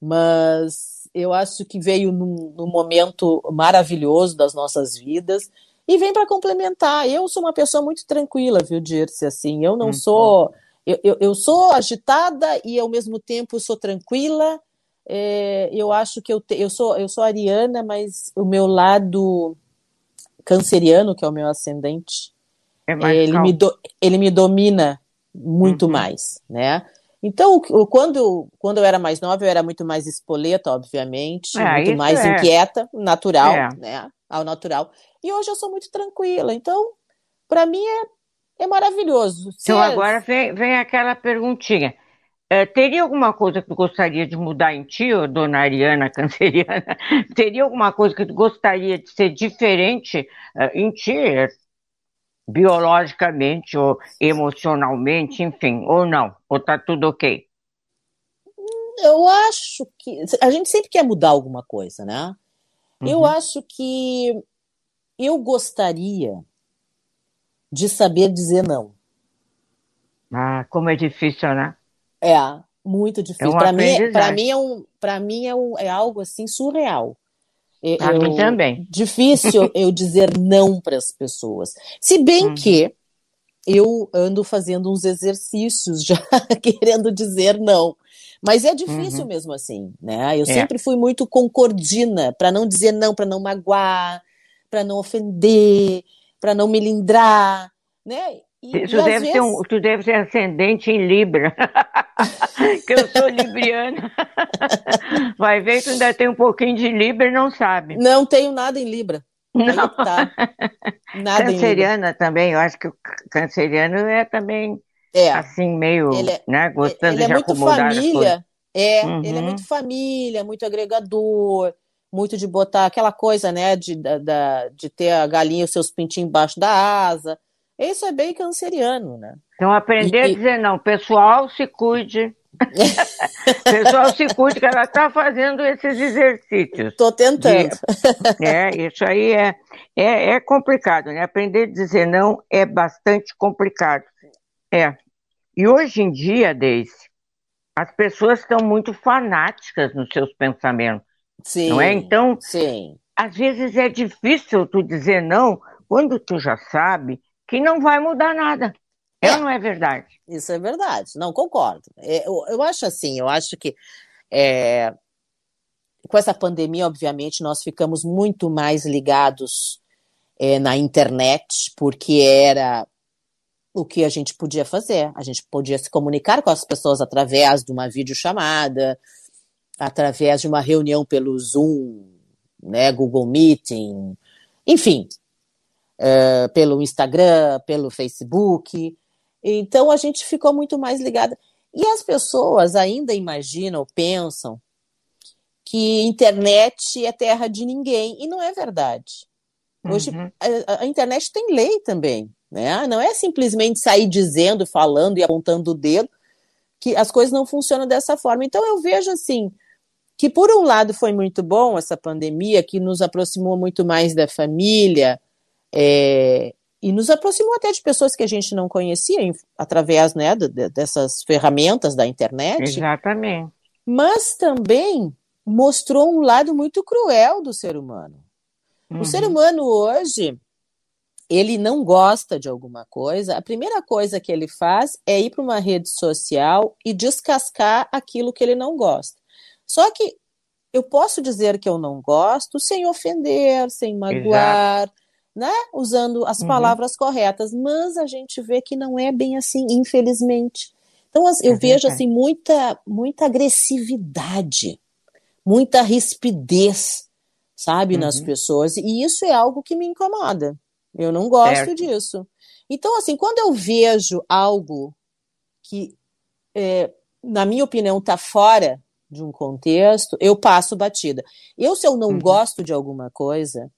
Mas eu acho que veio num, num momento maravilhoso das nossas vidas e vem para complementar. Eu sou uma pessoa muito tranquila, viu, Dirce? Assim, eu não uhum. sou eu, eu, eu, sou agitada e ao mesmo tempo sou tranquila. É, eu acho que eu, te, eu, sou, eu sou ariana, mas o meu lado canceriano, que é o meu ascendente, é ele, me do, ele me domina muito uhum. mais, né? Então, quando, quando eu era mais nova, eu era muito mais espoleta, obviamente, é, muito mais é. inquieta, natural, é. né? Ao natural. E hoje eu sou muito tranquila. Então, para mim é é maravilhoso. então agora vem, vem aquela perguntinha. É, teria alguma coisa que tu gostaria de mudar em ti, dona Ariana Canceriana? teria alguma coisa que tu gostaria de ser diferente uh, em ti, biologicamente ou emocionalmente, enfim, ou não? Ou tá tudo ok? Eu acho que a gente sempre quer mudar alguma coisa, né? Uhum. Eu acho que eu gostaria de saber dizer não. Ah, como é difícil, né? É, muito difícil. É para mim, para mim é um, para mim é, um, é algo assim surreal. Para mim também. Difícil eu dizer não para as pessoas. Se bem uhum. que eu ando fazendo uns exercícios já querendo dizer não. Mas é difícil uhum. mesmo assim, né? Eu é. sempre fui muito concordina para não dizer não, para não magoar, para não ofender, para não melindrar, né? E, tu, e deve vezes... um, tu deve ser ascendente em Libra, que eu sou libriana. Vai ver que ainda tem um pouquinho de Libra e não sabe. Não tenho nada em Libra. Não. Tá. Nada canceriana também, eu acho que o canceriano é também é. assim, meio, é, né, gostando ele é de muito família. É, uhum. ele é muito família, muito agregador, muito de botar aquela coisa, né, de, da, de ter a galinha e os seus pintinhos embaixo da asa. Isso é bem canceriano, né? Então, aprender e, a dizer não, pessoal, se cuide. pessoal, se cuide, que ela está fazendo esses exercícios. Estou tentando. De, é, isso aí é, é, é complicado, né? Aprender a dizer não é bastante complicado. É. E hoje em dia, Deise, as pessoas estão muito fanáticas nos seus pensamentos. Sim. Não é? Então, sim. às vezes é difícil tu dizer não quando tu já sabe que não vai mudar nada. É, é ou não é verdade? Isso é verdade. Não, concordo. É, eu, eu acho assim, eu acho que é, com essa pandemia, obviamente, nós ficamos muito mais ligados é, na internet, porque era o que a gente podia fazer. A gente podia se comunicar com as pessoas através de uma videochamada, através de uma reunião pelo Zoom, né, Google Meeting, enfim, uh, pelo Instagram, pelo Facebook. Então a gente ficou muito mais ligada. E as pessoas ainda imaginam, pensam que internet é terra de ninguém. E não é verdade. Hoje uhum. a, a, internet tem lei também. Né? Não é simplesmente sair dizendo, falando e apontando o dedo que as coisas não funcionam dessa forma. Então eu vejo assim que por um lado foi muito bom essa pandemia que nos aproximou muito mais da família, é, e nos aproximou até de pessoas que a gente não conhecia através né, de, dessas ferramentas da internet. Exatamente. Mas também mostrou um lado muito cruel do ser humano. Uhum. O ser humano hoje, ele não gosta de alguma coisa, a primeira coisa que ele faz é ir para uma rede social e descascar aquilo que ele não gosta. Só que eu posso dizer que eu não gosto sem ofender, sem magoar, Exato né? Usando as uhum. palavras corretas, mas a gente vê que não é bem assim, infelizmente. Então eu é vejo assim muita muita agressividade, muita rispidez, sabe, uhum. nas pessoas, e isso é algo que me incomoda. Eu não gosto certo. disso. Então, assim, quando eu vejo algo que, é, na minha opinião, está fora de um contexto, eu passo batida. Eu, se eu não uhum. gosto de alguma coisa,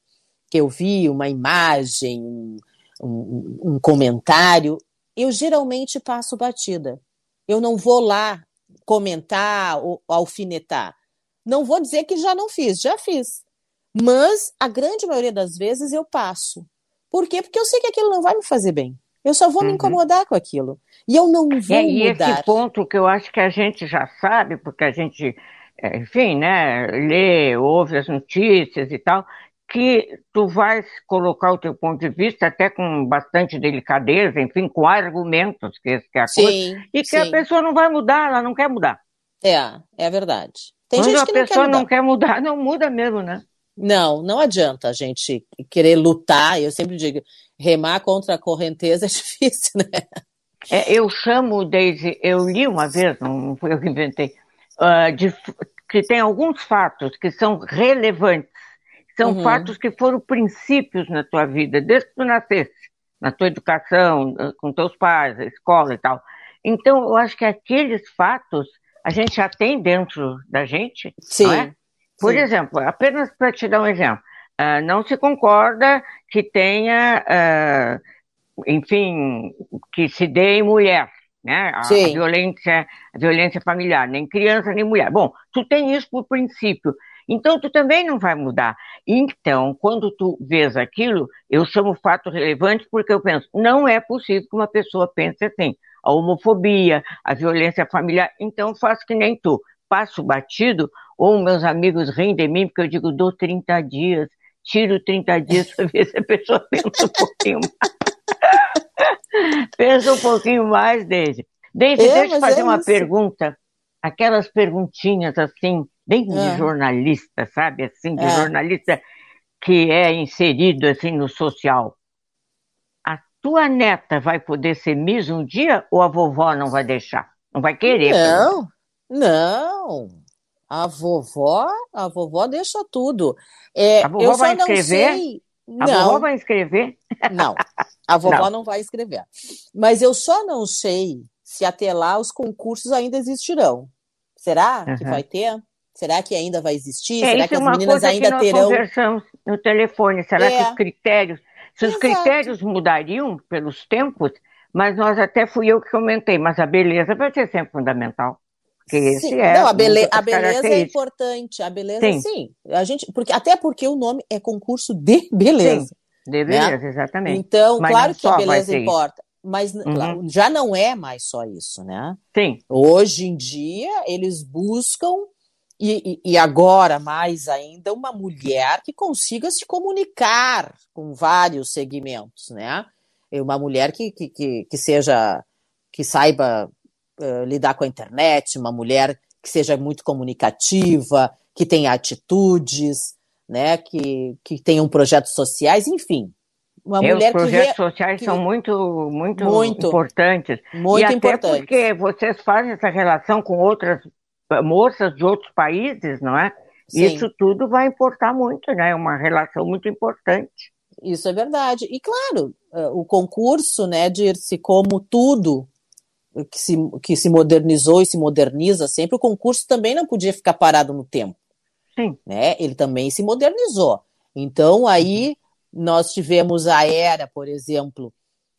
que eu vi, uma imagem, um, um, um comentário, eu geralmente passo batida. Eu não vou lá comentar ou alfinetar. Não vou dizer que já não fiz, já fiz. Mas a grande maioria das vezes eu passo. Por quê? Porque eu sei que aquilo não vai me fazer bem. Eu só vou uhum. me incomodar com aquilo. E eu não vou é, e mudar. E esse ponto que eu acho que a gente já sabe, porque a gente, é, enfim, né, lê, ouve as notícias e tal, que tu vais colocar o teu ponto de vista até com bastante delicadeza, enfim, com argumentos, que, que é a sim, coisa, e que sim. a pessoa não vai mudar, ela não quer mudar. É, é verdade. Tem Quando gente a pessoa não quer, não quer mudar, não muda mesmo, né? Não, não adianta a gente querer lutar. Eu sempre digo, remar contra a correnteza é difícil, né? É, eu chamo, Daisy, eu li uma vez, não foi eu que inventei, uh, de, que tem alguns fatos que são relevantes são uhum. fatos que foram princípios na tua vida, desde que tu nasceste, na tua educação, com teus pais, a escola e tal. Então, eu acho que aqueles fatos a gente já tem dentro da gente, Sim. não é? Por Sim. exemplo, apenas para te dar um exemplo, uh, não se concorda que tenha, uh, enfim, que se dê em mulher, né? A, a, violência, a violência familiar, nem criança nem mulher. Bom, tu tem isso por princípio. Então, tu também não vai mudar. Então, quando tu vês aquilo, eu chamo fato relevante porque eu penso, não é possível que uma pessoa pense assim. A homofobia, a violência familiar, então faço que nem tu. Passo batido, ou meus amigos riem de mim, porque eu digo, dou 30 dias, tiro 30 dias para ver se a pessoa pensa um pouquinho mais. pensa um pouquinho mais, Deise. Deise, é, deixa eu fazer é uma isso. pergunta. Aquelas perguntinhas assim, bem é. de jornalista, sabe? Assim, de é. jornalista que é inserido assim no social. A tua neta vai poder ser Miss um dia ou a vovó não vai deixar? Não vai querer? Não, não. A vovó, a vovó deixa tudo. É, a vovó vai escrever? Sei... A não. vovó vai escrever? Não, a vovó não. não vai escrever. Mas eu só não sei se até lá os concursos ainda existirão. Será uhum. que vai ter? Será que ainda vai existir? É, Será que as é meninas ainda que nós terão? conversamos no telefone. Será é. que os critérios, se os critérios mudariam pelos tempos, mas nós até fui eu que comentei, mas a beleza vai ser sempre fundamental. Que esse sim. é. Não, a, bele a beleza é importante. A beleza, sim. sim. A gente, porque, até porque o nome é concurso de beleza. Sim, de né? beleza, né? exatamente. Então, mas claro que a beleza importa. Mas uhum. já não é mais só isso, né? Sim. Hoje em dia, eles buscam, e, e agora mais ainda, uma mulher que consiga se comunicar com vários segmentos, né? Uma mulher que, que, que, que seja, que saiba uh, lidar com a internet, uma mulher que seja muito comunicativa, que tenha atitudes, né, que, que tenham projetos sociais, enfim. Uma é, mulher os projetos que, sociais que, são muito, muito, muito importantes. Muito e até importantes. porque vocês fazem essa relação com outras moças de outros países, não é? Sim. Isso tudo vai importar muito, né? É uma relação muito importante. Isso é verdade. E claro, o concurso, né, Dirce, como tudo que se, que se modernizou e se moderniza sempre, o concurso também não podia ficar parado no tempo. Sim. Né? Ele também se modernizou. Então, aí nós tivemos a era, por exemplo,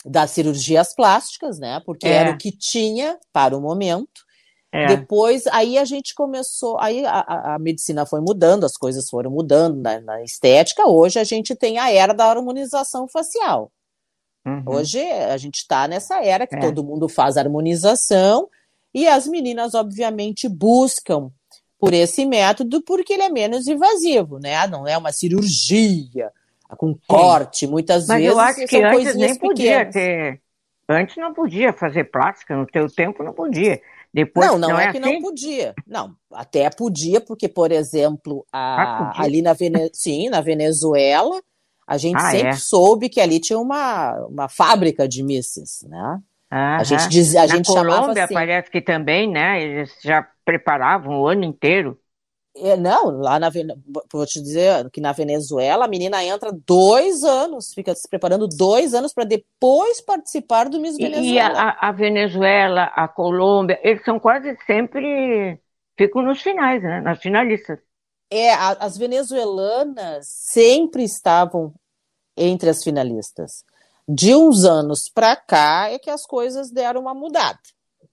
das cirurgias plásticas, né? Porque é. era o que tinha para o momento. É. Depois, aí a gente começou, aí a, a, medicina foi mudando, as coisas foram mudando na, na, estética. Hoje a gente tem a era da harmonização facial. Uhum. Hoje a gente está nessa era que é. todo mundo faz harmonização e as meninas, obviamente, buscam por esse método porque ele é menos invasivo, né? Não é uma cirurgia com corte, Sim. muitas Mas vezes. Eu acho que antes nem podia pequenas. ter. Antes não podia fazer plástica, no teu tempo não podia. Depois, não, não, não é, é, que assim? não podia. Não, até podia, porque, por exemplo, a, ah, ali na, Vene... Sim, na Venezuela, a gente ah, sempre é? soube que ali tinha uma, uma fábrica de misses, né? A gente diz, a Na gente Colômbia chamava assim. parece que também, né? Eles já preparavam o ano inteiro. É, não, lá na vou te dizer que na Venezuela a menina entra dois anos, fica se preparando dois anos para depois participar do Miss Venezuela. E a, a, Venezuela, a Colômbia, eles são quase sempre ficam nos finais, né? Nas finalistas. É, a, as venezuelanas sempre estavam entre as finalistas. De uns anos para cá é que as coisas deram uma mudada,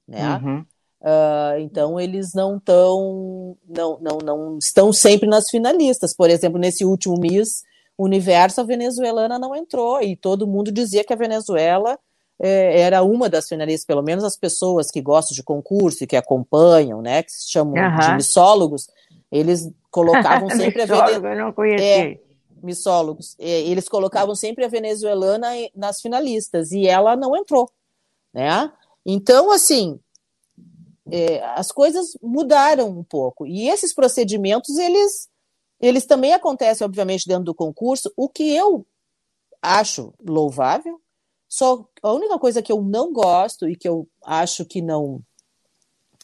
né? Uhum. Uh, então eles não estão não, não, não estão sempre nas finalistas. Por exemplo, nesse último Miss Universo, a venezuelana não entrou e todo mundo dizia que a Venezuela é, era uma das finalistas, pelo menos as pessoas que gostam de concurso e que acompanham, né, que se chamam uhum. de missólogos, eles colocavam sempre a venezuelana. Eu não conheci. É, missólogos. É, eles colocavam sempre a venezuelana nas finalistas e ela não entrou, né? Então, assim, é, as coisas mudaram um pouco. E esses procedimentos, eles, eles também acontecem, obviamente, dentro do concurso. O que eu acho louvável, só a única coisa que eu não gosto e que eu acho que não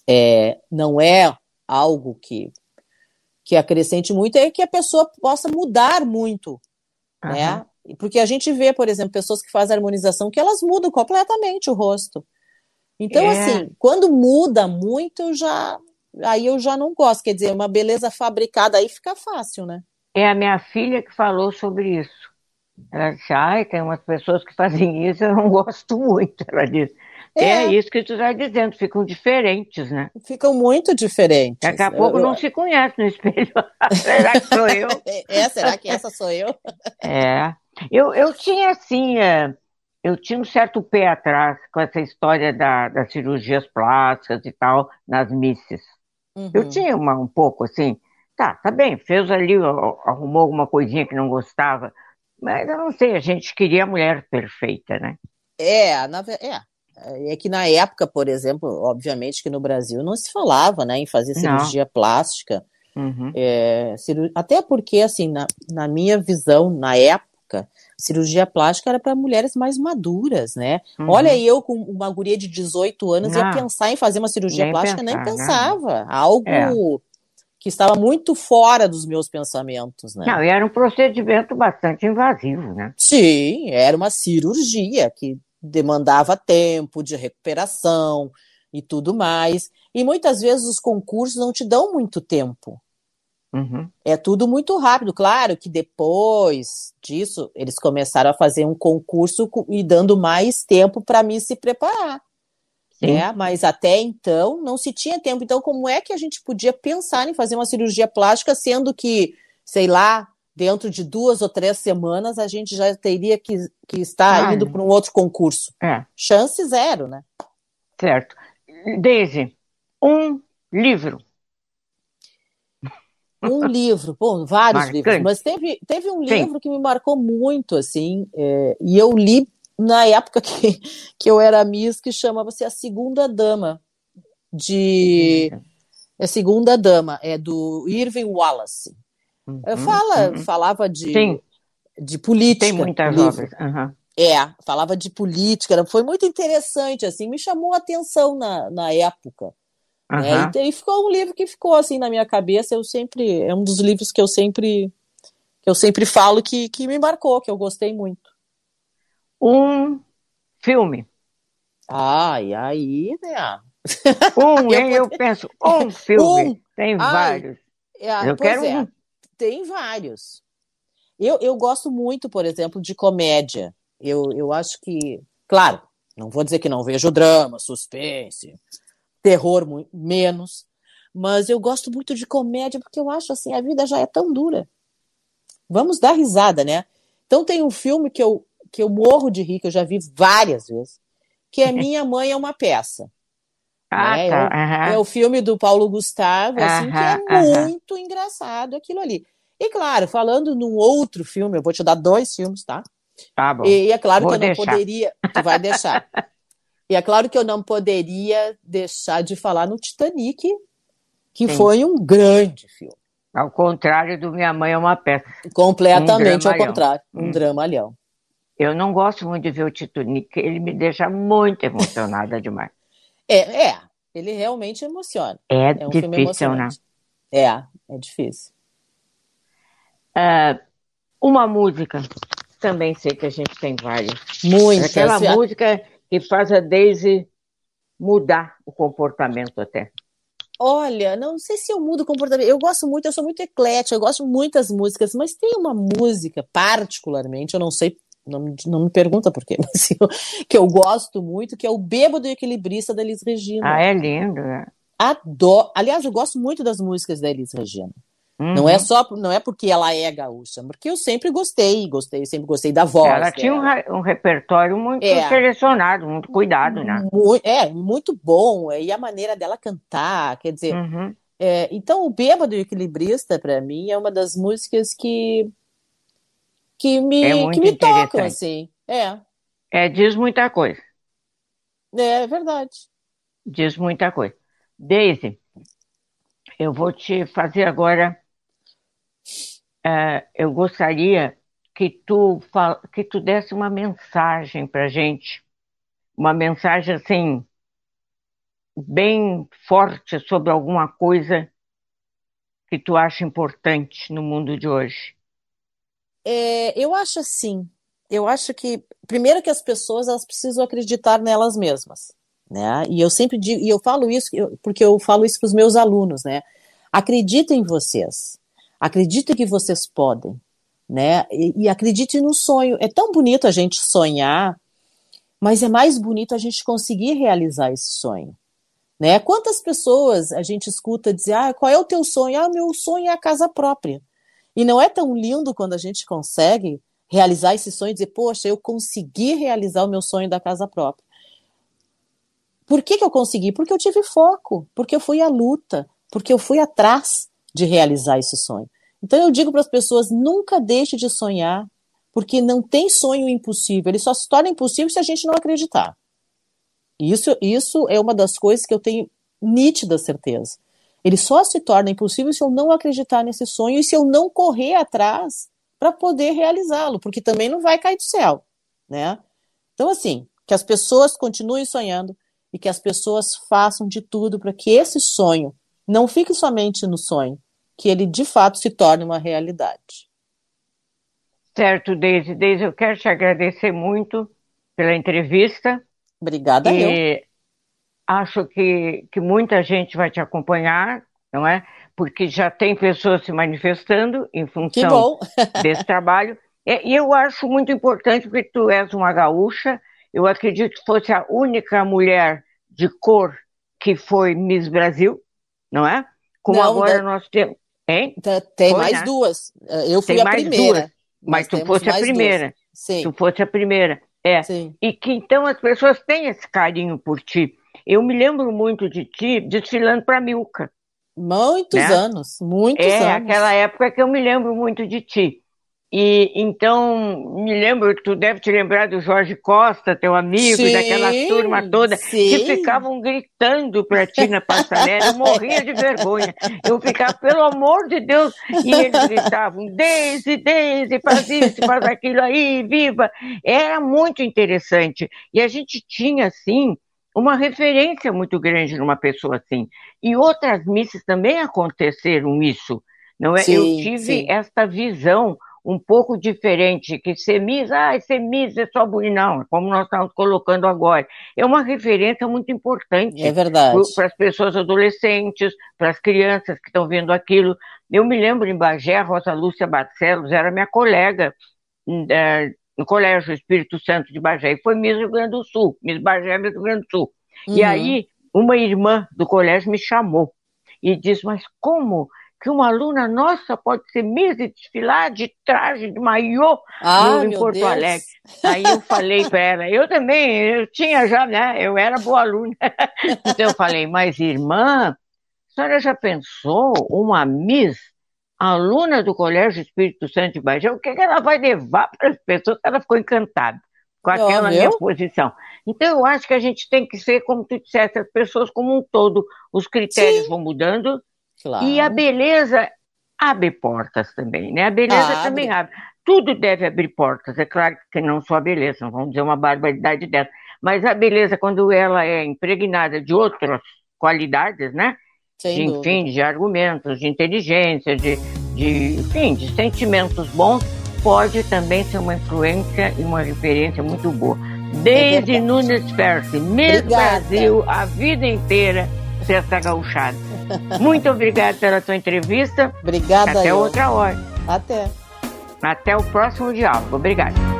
é, não é algo que que acrescente muito é que a pessoa possa mudar muito, uhum. né? Porque a gente vê, por exemplo, pessoas que fazem harmonização que elas mudam completamente o rosto. Então, é. assim, quando muda muito, eu já aí eu já não gosto. Quer dizer, uma beleza fabricada aí fica fácil, né? É a minha filha que falou sobre isso. Ela disse, ai, tem umas pessoas que fazem isso, eu não gosto muito. Ela disse, É, é isso que tu está dizendo, ficam diferentes, né? Ficam muito diferentes. Daqui a pouco eu, não eu... se conhece no espelho. será que sou eu? É, será que essa sou eu? É. Eu, eu tinha, assim, é, eu tinha um certo pé atrás com essa história da, das cirurgias plásticas e tal, nas misses. Uhum. Eu tinha uma, um pouco, assim, tá, tá bem, fez ali, arrumou alguma coisinha que não gostava, mas eu não sei, a gente queria a mulher perfeita, né? É, na, é. É que na época, por exemplo, obviamente que no Brasil não se falava né, em fazer cirurgia não. plástica. Uhum. É, até porque, assim, na, na minha visão, na época, cirurgia plástica era para mulheres mais maduras, né? Uhum. Olha, eu com uma guria de 18 anos não. ia pensar em fazer uma cirurgia nem plástica, pensar, nem pensava. Não. Algo é. que estava muito fora dos meus pensamentos, né? Não, e era um procedimento bastante invasivo, né? Sim, era uma cirurgia que demandava tempo de recuperação e tudo mais. E muitas vezes os concursos não te dão muito tempo. Uhum. É tudo muito rápido. Claro que depois disso, eles começaram a fazer um concurso e dando mais tempo para mim se preparar. Né? Mas até então não se tinha tempo. Então, como é que a gente podia pensar em fazer uma cirurgia plástica, sendo que, sei lá, dentro de duas ou três semanas a gente já teria que, que estar ah, indo para um outro concurso? É. Chance zero, né? Certo. Daisy, um livro um livro, bom, vários Marcante. livros, mas teve, teve um livro Sim. que me marcou muito, assim, é, e eu li na época que, que eu era Miss, que chamava-se A Segunda Dama, de... É Segunda Dama, é do Irving Wallace. Uhum, Fala, uhum. Falava de, de política. Tem muitas obras. Uhum. É, falava de política, foi muito interessante, assim, me chamou a atenção na, na época. Uhum. Né? E, e, ficou um livro que ficou assim na minha cabeça. Eu sempre é um dos livros que eu sempre que eu sempre falo que, que me marcou, que eu gostei muito. Um filme. Ai, aí, né? Um, eu, eu penso, um filme. Um. Tem Ai, vários. É, eu quero é, um. Tem vários. Eu, eu gosto muito, por exemplo, de comédia. Eu, eu acho que, claro, não vou dizer que não vejo drama, suspense, terror menos, mas eu gosto muito de comédia porque eu acho assim, a vida já é tão dura. Vamos dar risada, né? Então tem um filme que eu, que eu morro de rir, que eu já vi várias vezes, que é Minha Mãe é uma Peça. Ah, né? tá. é, é, o filme do Paulo Gustavo, assim, que é muito engraçado aquilo ali. E claro, falando num outro filme, eu vou te dar dois filmes, tá? Tá bom. E, e é claro vou que eu deixar. não poderia. Tu vai deixar. E é claro que eu não poderia deixar de falar no Titanic, que Sim. foi um grande filme. Ao contrário do Minha Mãe é uma peça. Completamente um ao contrário, um hum. dramalhão. Eu não gosto muito de ver o Titanic, ele me deixa muito emocionada demais. É, é, ele realmente emociona. É, é um difícil, né? É, é difícil. Uh, uma música, também sei que a gente tem várias. Muitas. Aquela música que faz a Daisy mudar o comportamento até? Olha, não sei se eu mudo o comportamento. Eu gosto muito, eu sou muito eclética, eu gosto de muitas músicas, mas tem uma música, particularmente, eu não sei, não, não me pergunta por quê, mas eu, que eu gosto muito, que é o Bêbado e Equilibrista da Elis Regina. Ah, é lindo, é. Adoro. Aliás, eu gosto muito das músicas da Elis Regina. Uhum. Não é só, não é porque ela é gaúcha, porque eu sempre gostei, gostei, sempre gostei da voz. Ela tinha um, um, repertório muito é. selecionado, muito cuidado, né? Muito, é, muito bom. E a maneira dela cantar, quer dizer. Uhum. É, então, o Bêbado e o Equilibrista, para mim, é uma das músicas que que me, é que me tocam, assim. É. É, diz muita coisa. É, é verdade. Diz muita coisa. Daisy, eu vou te fazer agora uh, eu gostaria que tu, que tu desse uma mensagem para gente, uma mensagem assim, bem forte sobre alguma coisa que tu acha importante no mundo de hoje. É, eu acho assim, eu acho que primeiro que as pessoas elas precisam acreditar nelas mesmas, né? E eu sempre digo, e eu falo isso porque eu falo isso para os meus alunos, né? Acreditem em vocês, Acredite que vocês podem, né? E, e acredite no sonho. É tão bonito a gente sonhar, mas é mais bonito a gente conseguir realizar esse sonho. Né? Quantas pessoas a gente escuta dizer, ah, qual é o teu sonho? Ah, meu sonho é a casa própria. E não é tão lindo quando a gente consegue realizar esse sonho e dizer, poxa, eu consegui realizar o meu sonho da casa própria. Por que, que eu consegui? Porque eu tive foco, porque eu fui à luta, porque eu fui atrás de realizar esse sonho. Então eu digo para as pessoas, nunca deixe de sonhar, porque não tem sonho impossível, ele só se torna impossível se a gente não acreditar. Isso, isso é uma das coisas que eu tenho nítida certeza. Ele só se torna impossível se eu não acreditar nesse sonho e se eu não correr atrás para poder realizá-lo, porque também não vai cair do céu, né? Então, assim, que as pessoas continuem sonhando e que as pessoas façam de tudo para que esse sonho não fique somente no sonho, que ele de fato se torne uma realidade. Certo, Deise. Deise, eu quero te agradecer muito pela entrevista. Obrigada, e eu. Acho que, que muita gente vai te acompanhar, não é? Porque já tem pessoas se manifestando em função desse trabalho. E eu acho muito importante, porque tu és uma gaúcha, eu acredito que fosse a única mulher de cor que foi Miss Brasil, não é? Como não, agora da... nós temos. Hein? Tem foi, mais né? duas. Eu fui tem a primeira. Duas, mas tu fosse a primeira. Duas. Sim. Tu fosse a primeira. É. Sim. E que então as pessoas têm esse carinho por ti. Eu me lembro muito de ti desfilando para Milka. Muitos né? anos, muitos é, anos. É, aquela época que eu me lembro muito de ti. E então, me lembro, tu deve te lembrar do Jorge Costa, teu amigo, sim, daquela turma toda, sim. que ficavam gritando para ti na passarela, eu morria de vergonha. Eu ficava, pelo amor de Deus, e eles gritavam, Deise, Deise, faz isso, faz aquilo aí, viva. Era muito interessante. E a gente tinha, assim, uma referência muito grande numa pessoa assim. E outras missas também aconteceram isso. Não é? Sim, eu tive sim. esta visão um pouco diferente, que semis, ah, semis é só bonito, não, como nós estamos colocando agora. É uma referência muito importante é verdade. para as pessoas adolescentes, para as crianças que estão vendo aquilo. Eu me lembro em Bagé, a Rosa Lúcia Barcelos era minha colega é, no Colégio Espírito Santo de Bagé, e foi Miss Rio Grande do Sul, Miss Bagé, Miss Rio Grande do Sul. Uhum. E aí, uma irmã do colégio me chamou e disse, mas como que uma aluna nossa pode ser Miss e desfilar de traje, de maiô ah, em Porto Deus. Alegre. Aí eu falei para ela, eu também, eu tinha já, né? Eu era boa aluna. então eu falei, mas irmã, a senhora já pensou uma Miss, aluna do Colégio Espírito Santo de Bagé, o que, que ela vai levar para as pessoas? Ela ficou encantada com aquela oh, minha posição. Então eu acho que a gente tem que ser, como tu disseste, as pessoas como um todo. Os critérios Sim. vão mudando, Claro. E a beleza abre portas também, né? A beleza abre. também abre. Tudo deve abrir portas, é claro que não só a beleza, não vamos dizer uma barbaridade dessa, mas a beleza, quando ela é impregnada de outras qualidades, né? Sem de, enfim, de argumentos, de inteligência, de, de, enfim, de sentimentos bons, pode também ser uma influência e uma referência muito boa. Desde é Nunes Percy, Miss Brasil, a vida inteira, ser essa gauchada. Muito obrigada pela tua entrevista. Obrigada. Até eu. outra hora. Até. Até o próximo diálogo. Obrigada.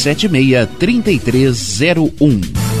76 3301.